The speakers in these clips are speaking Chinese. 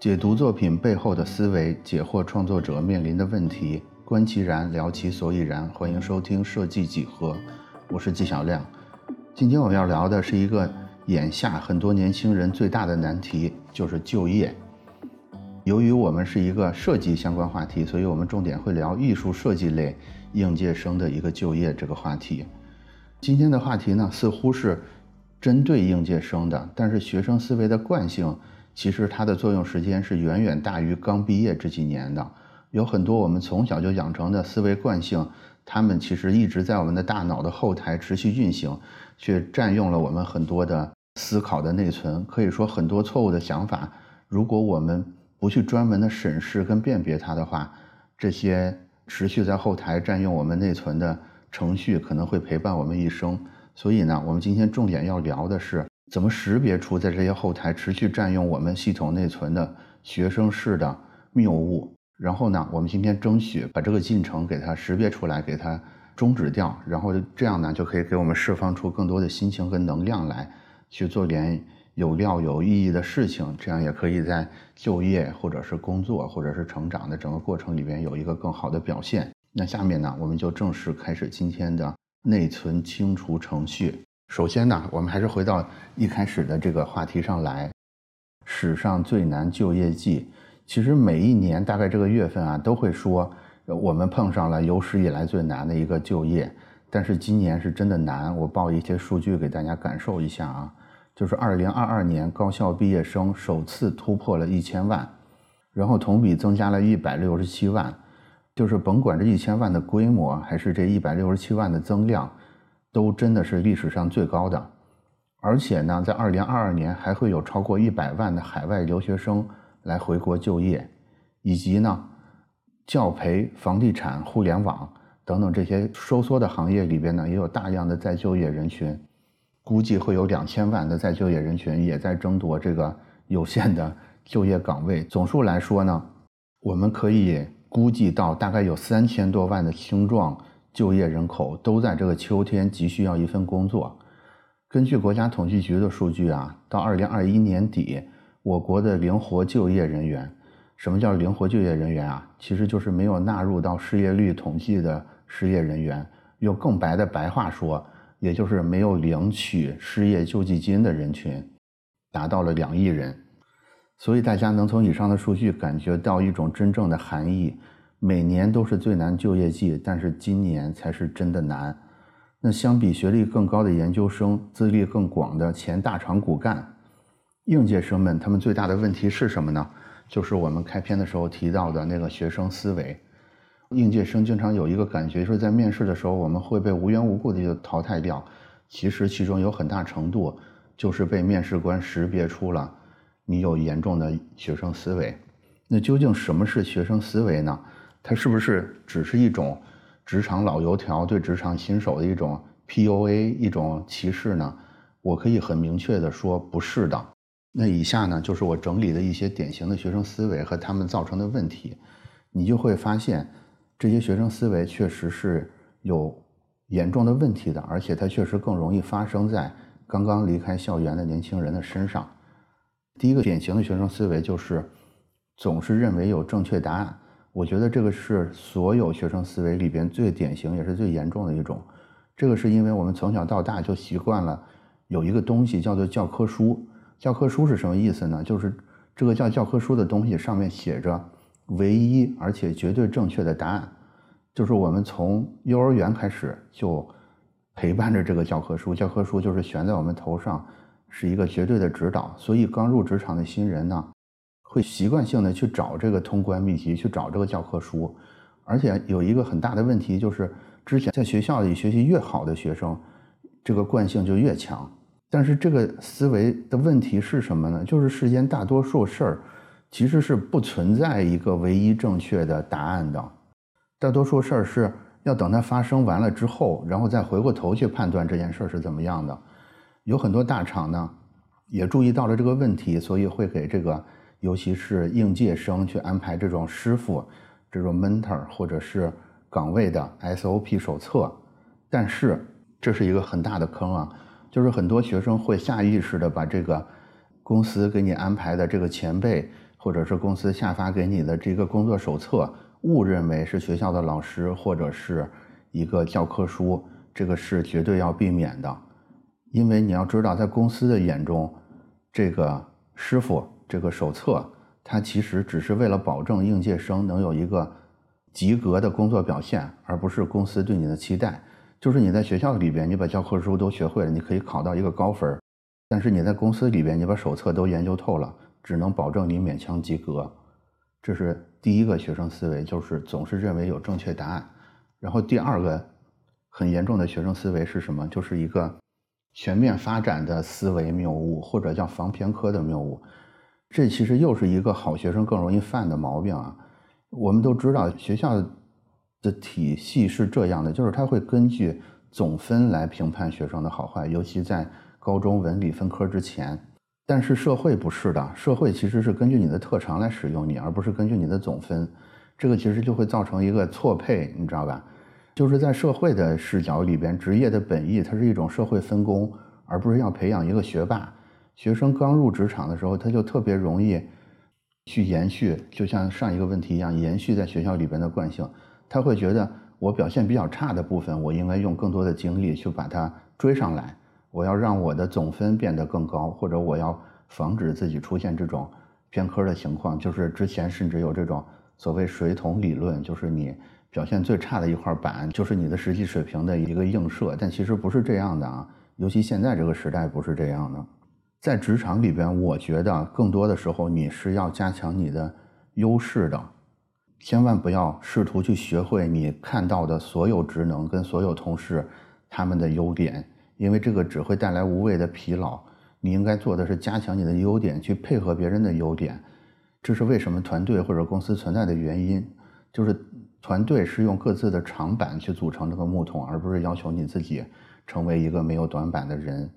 解读作品背后的思维，解惑创作者面临的问题，观其然，聊其所以然。欢迎收听设计几何，我是纪晓亮。今天我们要聊的是一个眼下很多年轻人最大的难题，就是就业。由于我们是一个设计相关话题，所以我们重点会聊艺术设计类应届生的一个就业这个话题。今天的话题呢，似乎是针对应届生的，但是学生思维的惯性。其实它的作用时间是远远大于刚毕业这几年的，有很多我们从小就养成的思维惯性，他们其实一直在我们的大脑的后台持续运行，却占用了我们很多的思考的内存。可以说，很多错误的想法，如果我们不去专门的审视跟辨别它的话，这些持续在后台占用我们内存的程序可能会陪伴我们一生。所以呢，我们今天重点要聊的是。怎么识别出在这些后台持续占用我们系统内存的学生式的谬误？然后呢，我们今天争取把这个进程给它识别出来，给它终止掉，然后这样呢，就可以给我们释放出更多的心情跟能量来，去做点有料有意义的事情。这样也可以在就业或者是工作或者是成长的整个过程里边有一个更好的表现。那下面呢，我们就正式开始今天的内存清除程序。首先呢，我们还是回到一开始的这个话题上来。史上最难就业季，其实每一年大概这个月份啊，都会说我们碰上了有史以来最难的一个就业。但是今年是真的难，我报一些数据给大家感受一下啊。就是二零二二年高校毕业生首次突破了一千万，然后同比增加了一百六十七万。就是甭管这一千万的规模，还是这一百六十七万的增量。都真的是历史上最高的，而且呢，在二零二二年还会有超过一百万的海外留学生来回国就业，以及呢，教培、房地产、互联网等等这些收缩的行业里边呢，也有大量的再就业人群，估计会有两千万的再就业人群也在争夺这个有限的就业岗位。总数来说呢，我们可以估计到大概有三千多万的青壮。就业人口都在这个秋天急需要一份工作。根据国家统计局的数据啊，到二零二一年底，我国的灵活就业人员，什么叫灵活就业人员啊？其实就是没有纳入到失业率统计的失业人员。用更白的白话说，也就是没有领取失业救济金的人群，达到了两亿人。所以大家能从以上的数据感觉到一种真正的含义。每年都是最难就业季，但是今年才是真的难。那相比学历更高的研究生、资历更广的前大厂骨干，应届生们他们最大的问题是什么呢？就是我们开篇的时候提到的那个学生思维。应届生经常有一个感觉，说在面试的时候我们会被无缘无故的就淘汰掉。其实其中有很大程度就是被面试官识别出了你有严重的学生思维。那究竟什么是学生思维呢？它是不是只是一种职场老油条对职场新手的一种 PUA 一种歧视呢？我可以很明确的说，不是的。那以下呢，就是我整理的一些典型的学生思维和他们造成的问题，你就会发现，这些学生思维确实是有严重的问题的，而且它确实更容易发生在刚刚离开校园的年轻人的身上。第一个典型的学生思维就是，总是认为有正确答案。我觉得这个是所有学生思维里边最典型也是最严重的一种。这个是因为我们从小到大就习惯了有一个东西叫做教科书。教科书是什么意思呢？就是这个叫教科书的东西上面写着唯一而且绝对正确的答案。就是我们从幼儿园开始就陪伴着这个教科书，教科书就是悬在我们头上，是一个绝对的指导。所以刚入职场的新人呢。会习惯性的去找这个通关秘籍，去找这个教科书，而且有一个很大的问题，就是之前在学校里学习越好的学生，这个惯性就越强。但是这个思维的问题是什么呢？就是世间大多数事儿其实是不存在一个唯一正确的答案的，大多数事儿是要等它发生完了之后，然后再回过头去判断这件事儿是怎么样的。有很多大厂呢也注意到了这个问题，所以会给这个。尤其是应届生去安排这种师傅、这种 mentor 或者是岗位的 SOP 手册，但是这是一个很大的坑啊！就是很多学生会下意识的把这个公司给你安排的这个前辈或者是公司下发给你的这个工作手册，误认为是学校的老师或者是一个教科书，这个是绝对要避免的。因为你要知道，在公司的眼中，这个师傅这个手册，它其实只是为了保证应届生能有一个及格的工作表现，而不是公司对你的期待。就是你在学校里边，你把教科书都学会了，你可以考到一个高分但是你在公司里边，你把手册都研究透了，只能保证你勉强及格。这是第一个学生思维，就是总是认为有正确答案。然后第二个很严重的学生思维是什么？就是一个。全面发展的思维谬误，或者叫防偏科的谬误，这其实又是一个好学生更容易犯的毛病啊。我们都知道学校的体系是这样的，就是他会根据总分来评判学生的好坏，尤其在高中文理分科之前。但是社会不是的，社会其实是根据你的特长来使用你，而不是根据你的总分。这个其实就会造成一个错配，你知道吧？就是在社会的视角里边，职业的本意它是一种社会分工，而不是要培养一个学霸。学生刚入职场的时候，他就特别容易去延续，就像上一个问题一样，延续在学校里边的惯性。他会觉得我表现比较差的部分，我应该用更多的精力去把它追上来。我要让我的总分变得更高，或者我要防止自己出现这种偏科的情况。就是之前甚至有这种所谓水桶理论，就是你。表现最差的一块板就是你的实际水平的一个映射，但其实不是这样的啊，尤其现在这个时代不是这样的。在职场里边，我觉得更多的时候你是要加强你的优势的，千万不要试图去学会你看到的所有职能跟所有同事他们的优点，因为这个只会带来无谓的疲劳。你应该做的是加强你的优点，去配合别人的优点，这是为什么团队或者公司存在的原因，就是。团队是用各自的长板去组成这个木桶，而不是要求你自己成为一个没有短板的人。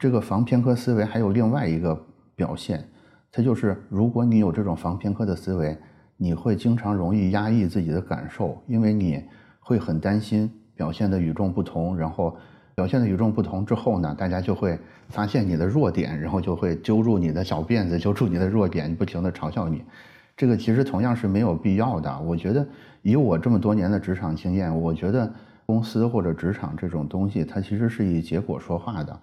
这个防偏科思维还有另外一个表现，它就是如果你有这种防偏科的思维，你会经常容易压抑自己的感受，因为你会很担心表现的与众不同，然后表现的与众不同之后呢，大家就会发现你的弱点，然后就会揪住你的小辫子，揪住你的弱点，不停的嘲笑你。这个其实同样是没有必要的。我觉得以我这么多年的职场经验，我觉得公司或者职场这种东西，它其实是以结果说话的，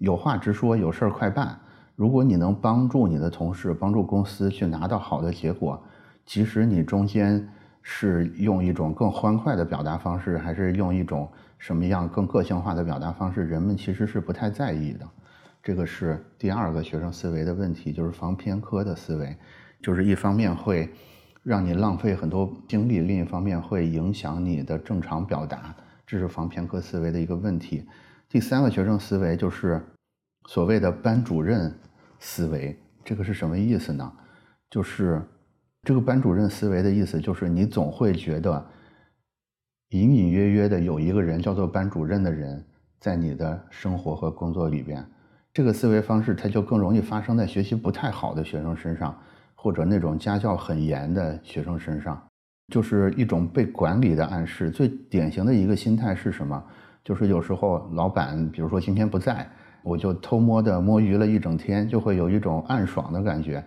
有话直说，有事儿快办。如果你能帮助你的同事、帮助公司去拿到好的结果，即使你中间是用一种更欢快的表达方式，还是用一种什么样更个性化的表达方式，人们其实是不太在意的。这个是第二个学生思维的问题，就是防偏科的思维。就是一方面会让你浪费很多精力，另一方面会影响你的正常表达，这是防偏科思维的一个问题。第三个学生思维就是所谓的班主任思维，这个是什么意思呢？就是这个班主任思维的意思就是你总会觉得隐隐约约的有一个人叫做班主任的人在你的生活和工作里边，这个思维方式它就更容易发生在学习不太好的学生身上。或者那种家教很严的学生身上，就是一种被管理的暗示。最典型的一个心态是什么？就是有时候老板，比如说今天不在，我就偷摸的摸鱼了一整天，就会有一种暗爽的感觉。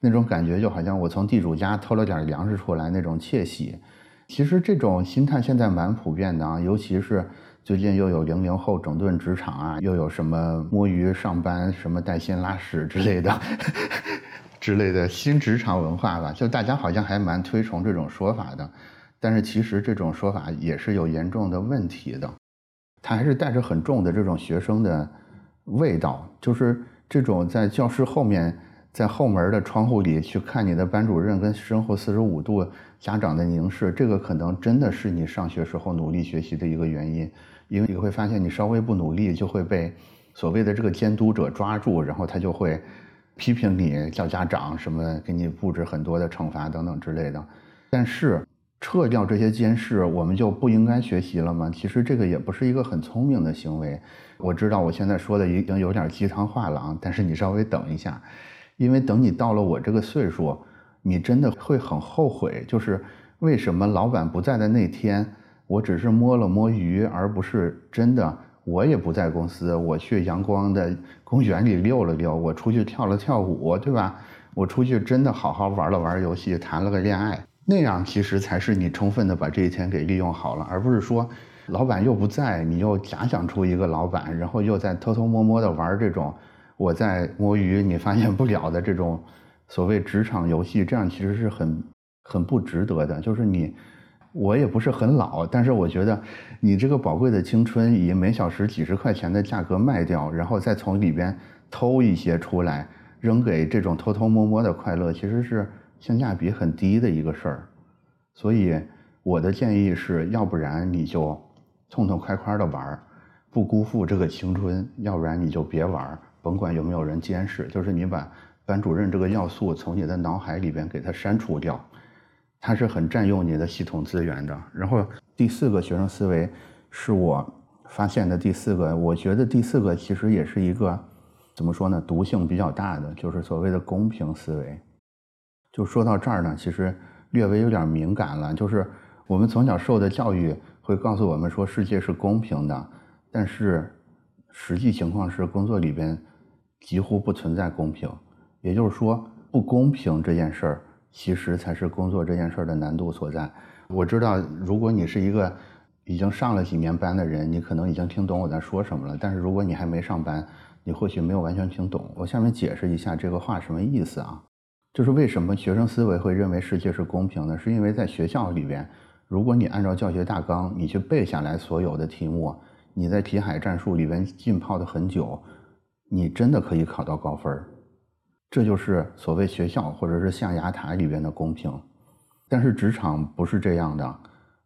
那种感觉就好像我从地主家偷了点粮食出来那种窃喜。其实这种心态现在蛮普遍的啊，尤其是最近又有零零后整顿职场啊，又有什么摸鱼上班、什么带薪拉屎之类的。之类的新职场文化吧，就大家好像还蛮推崇这种说法的，但是其实这种说法也是有严重的问题的，他还是带着很重的这种学生的味道，就是这种在教室后面，在后门的窗户里去看你的班主任跟身后四十五度家长的凝视，这个可能真的是你上学时候努力学习的一个原因，因为你会发现你稍微不努力就会被所谓的这个监督者抓住，然后他就会。批评你叫家长什么，给你布置很多的惩罚等等之类的，但是撤掉这些监视，我们就不应该学习了吗？其实这个也不是一个很聪明的行为。我知道我现在说的已经有点鸡汤话了啊，但是你稍微等一下，因为等你到了我这个岁数，你真的会很后悔，就是为什么老板不在的那天，我只是摸了摸鱼，而不是真的。我也不在公司，我去阳光的公园里溜了溜，我出去跳了跳舞，对吧？我出去真的好好玩了玩游戏，谈了个恋爱，那样其实才是你充分的把这一天给利用好了，而不是说老板又不在，你又假想出一个老板，然后又在偷偷摸摸的玩这种我在摸鱼你发现不了的这种所谓职场游戏，这样其实是很很不值得的。就是你，我也不是很老，但是我觉得你这个宝贵的青春以每小时几十块钱的价格卖掉，然后再从里边偷一些出来。扔给这种偷偷摸摸的快乐，其实是性价比很低的一个事儿，所以我的建议是，要不然你就痛痛快快的玩儿，不辜负这个青春；要不然你就别玩儿，甭管有没有人监视，就是你把班主任这个要素从你的脑海里边给它删除掉，它是很占用你的系统资源的。然后第四个学生思维是我发现的第四个，我觉得第四个其实也是一个。怎么说呢？毒性比较大的就是所谓的公平思维。就说到这儿呢，其实略微有点敏感了。就是我们从小受的教育会告诉我们说世界是公平的，但是实际情况是工作里边几乎不存在公平。也就是说，不公平这件事儿其实才是工作这件事儿的难度所在。我知道，如果你是一个已经上了几年班的人，你可能已经听懂我在说什么了。但是如果你还没上班，你或许没有完全听懂，我下面解释一下这个话什么意思啊？就是为什么学生思维会认为世界是公平的？是因为在学校里边，如果你按照教学大纲，你去背下来所有的题目，你在题海战术里边浸泡的很久，你真的可以考到高分这就是所谓学校或者是象牙塔里边的公平。但是职场不是这样的。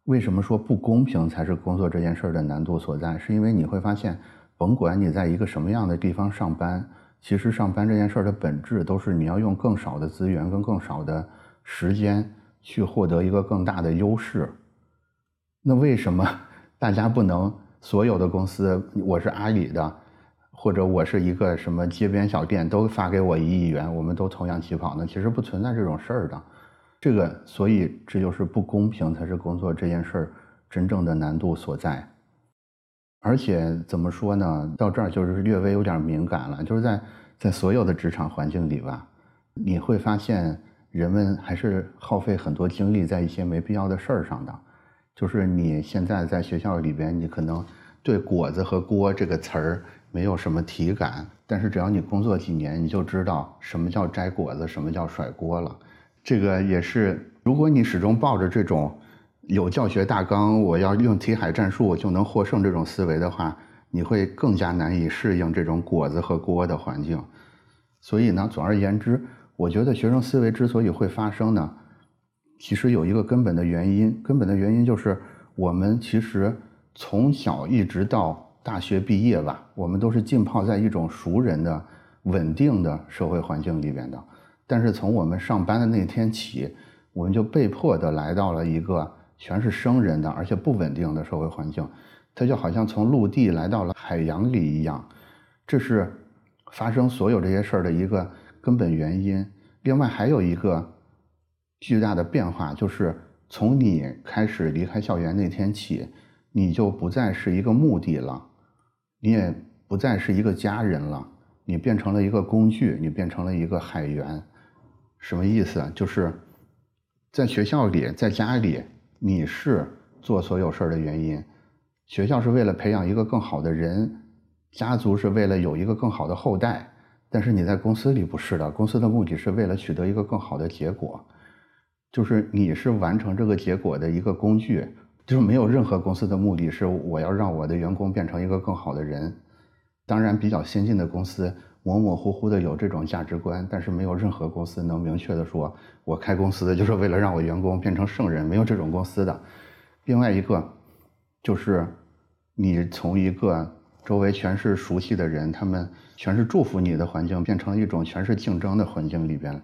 为什么说不公平才是工作这件事的难度所在？是因为你会发现。甭管你在一个什么样的地方上班，其实上班这件事儿的本质都是你要用更少的资源跟更少的时间去获得一个更大的优势。那为什么大家不能所有的公司，我是阿里的，或者我是一个什么街边小店，都发给我一亿元，我们都同样起跑呢？其实不存在这种事儿的。这个，所以这就是不公平，才是工作这件事儿真正的难度所在。而且怎么说呢？到这儿就是略微有点敏感了。就是在在所有的职场环境里吧，你会发现人们还是耗费很多精力在一些没必要的事儿上的。就是你现在在学校里边，你可能对“果子”和“锅”这个词儿没有什么体感，但是只要你工作几年，你就知道什么叫摘果子，什么叫甩锅了。这个也是，如果你始终抱着这种。有教学大纲，我要用题海战术就能获胜这种思维的话，你会更加难以适应这种果子和锅的环境。所以呢，总而言之，我觉得学生思维之所以会发生呢，其实有一个根本的原因，根本的原因就是我们其实从小一直到大学毕业吧，我们都是浸泡在一种熟人的稳定的社会环境里边的。但是从我们上班的那天起，我们就被迫的来到了一个。全是生人的，而且不稳定的社会环境，它就好像从陆地来到了海洋里一样，这是发生所有这些事儿的一个根本原因。另外还有一个巨大的变化，就是从你开始离开校园那天起，你就不再是一个目的了，你也不再是一个家人了，你变成了一个工具，你变成了一个海员。什么意思？就是在学校里，在家里。你是做所有事儿的原因，学校是为了培养一个更好的人，家族是为了有一个更好的后代，但是你在公司里不是的，公司的目的是为了取得一个更好的结果，就是你是完成这个结果的一个工具，就是没有任何公司的目的是我要让我的员工变成一个更好的人，当然比较先进的公司。模模糊糊的有这种价值观，但是没有任何公司能明确的说，我开公司的就是为了让我员工变成圣人，没有这种公司的。另外一个，就是你从一个周围全是熟悉的人，他们全是祝福你的环境，变成一种全是竞争的环境里边。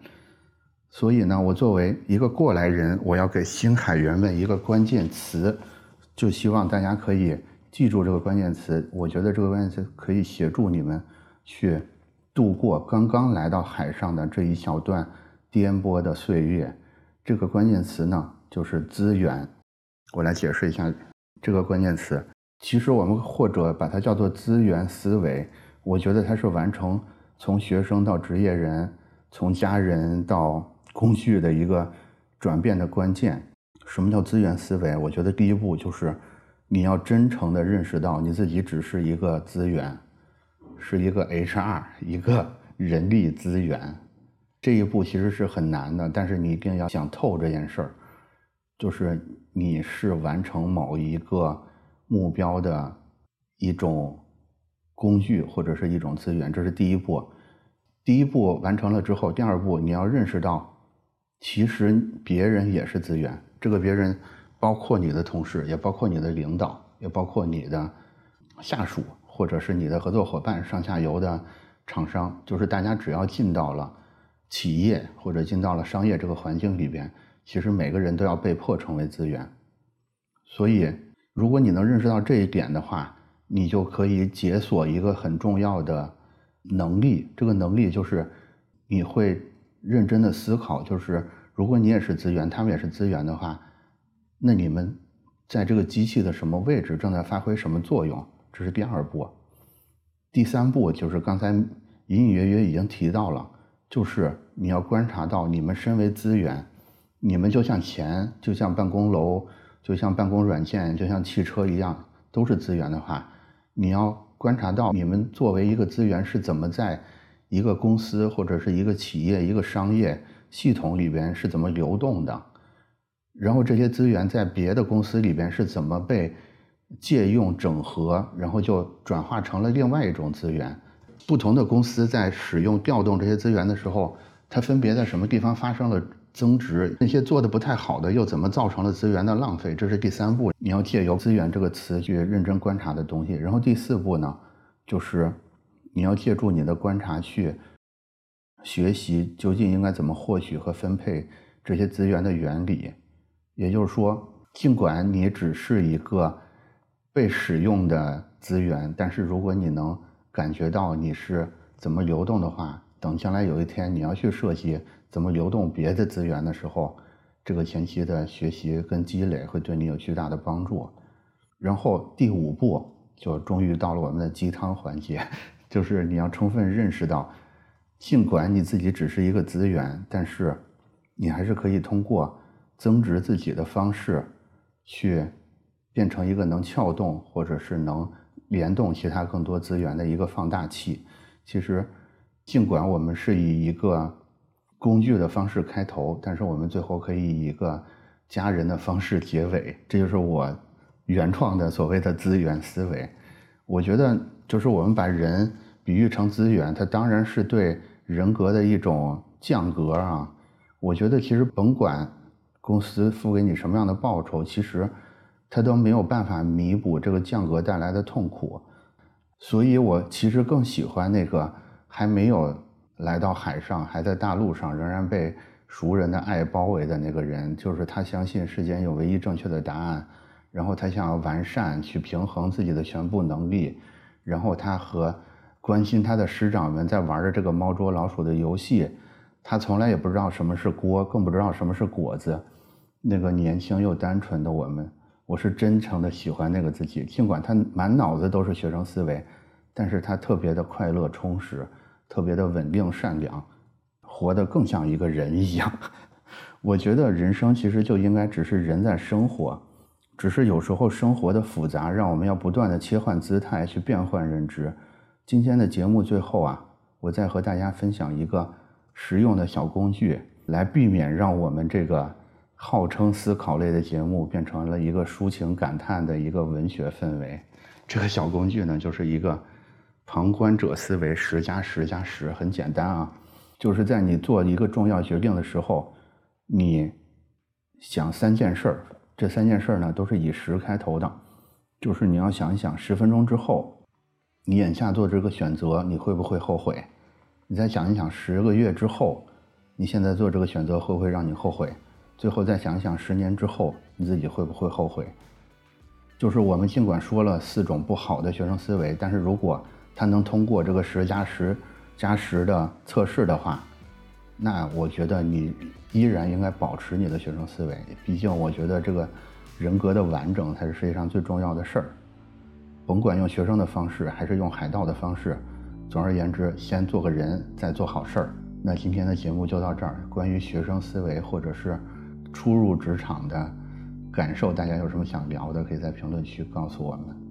所以呢，我作为一个过来人，我要给新海员们一个关键词，就希望大家可以记住这个关键词。我觉得这个关键词可以协助你们去。度过刚刚来到海上的这一小段颠簸的岁月，这个关键词呢就是资源。我来解释一下这个关键词。其实我们或者把它叫做资源思维。我觉得它是完成从学生到职业人，从家人到工具的一个转变的关键。什么叫资源思维？我觉得第一步就是你要真诚的认识到你自己只是一个资源，是一个 HR，一个人力资源。这一步其实是很难的，但是你一定要想透这件事儿，就是你是完成某一个目标的一种工具或者是一种资源，这是第一步。第一步完成了之后，第二步你要认识到，其实别人也是资源。这个别人包括你的同事，也包括你的领导，也包括你的下属，或者是你的合作伙伴、上下游的厂商，就是大家只要进到了。企业或者进到了商业这个环境里边，其实每个人都要被迫成为资源。所以，如果你能认识到这一点的话，你就可以解锁一个很重要的能力。这个能力就是你会认真的思考，就是如果你也是资源，他们也是资源的话，那你们在这个机器的什么位置，正在发挥什么作用？这是第二步。第三步就是刚才隐隐约约已经提到了。就是你要观察到，你们身为资源，你们就像钱，就像办公楼，就像办公软件，就像汽车一样，都是资源的话，你要观察到你们作为一个资源是怎么在一个公司或者是一个企业、一个商业系统里边是怎么流动的，然后这些资源在别的公司里边是怎么被借用、整合，然后就转化成了另外一种资源。不同的公司在使用调动这些资源的时候，它分别在什么地方发生了增值？那些做的不太好的又怎么造成了资源的浪费？这是第三步，你要借由“资源”这个词去认真观察的东西。然后第四步呢，就是你要借助你的观察去学习究竟应该怎么获取和分配这些资源的原理。也就是说，尽管你只是一个被使用的资源，但是如果你能感觉到你是怎么流动的话，等将来有一天你要去设计怎么流动别的资源的时候，这个前期的学习跟积累会对你有巨大的帮助。然后第五步就终于到了我们的鸡汤环节，就是你要充分认识到，尽管你自己只是一个资源，但是你还是可以通过增值自己的方式，去变成一个能撬动或者是能。联动其他更多资源的一个放大器。其实，尽管我们是以一个工具的方式开头，但是我们最后可以以一个家人的方式结尾。这就是我原创的所谓的资源思维。我觉得，就是我们把人比喻成资源，它当然是对人格的一种降格啊。我觉得，其实甭管公司付给你什么样的报酬，其实。他都没有办法弥补这个降格带来的痛苦，所以我其实更喜欢那个还没有来到海上，还在大陆上，仍然被熟人的爱包围的那个人。就是他相信世间有唯一正确的答案，然后他想要完善去平衡自己的全部能力，然后他和关心他的师长们在玩着这个猫捉老鼠的游戏。他从来也不知道什么是锅，更不知道什么是果子。那个年轻又单纯的我们。我是真诚的喜欢那个自己，尽管他满脑子都是学生思维，但是他特别的快乐充实，特别的稳定善良，活得更像一个人一样。我觉得人生其实就应该只是人在生活，只是有时候生活的复杂让我们要不断的切换姿态去变换认知。今天的节目最后啊，我再和大家分享一个实用的小工具，来避免让我们这个。号称思考类的节目变成了一个抒情感叹的一个文学氛围。这个小工具呢，就是一个旁观者思维十加十加十，很简单啊，就是在你做一个重要决定的时候，你想三件事儿，这三件事儿呢都是以十开头的，就是你要想一想，十分钟之后，你眼下做这个选择，你会不会后悔？你再想一想，十个月之后，你现在做这个选择会不会让你后悔？最后再想想，十年之后你自己会不会后悔？就是我们尽管说了四种不好的学生思维，但是如果他能通过这个十加十加十的测试的话，那我觉得你依然应该保持你的学生思维。毕竟我觉得这个人格的完整才是世界上最重要的事儿。甭管用学生的方式还是用海盗的方式，总而言之，先做个人，再做好事儿。那今天的节目就到这儿。关于学生思维或者是初入职场的感受，大家有什么想聊的，可以在评论区告诉我们。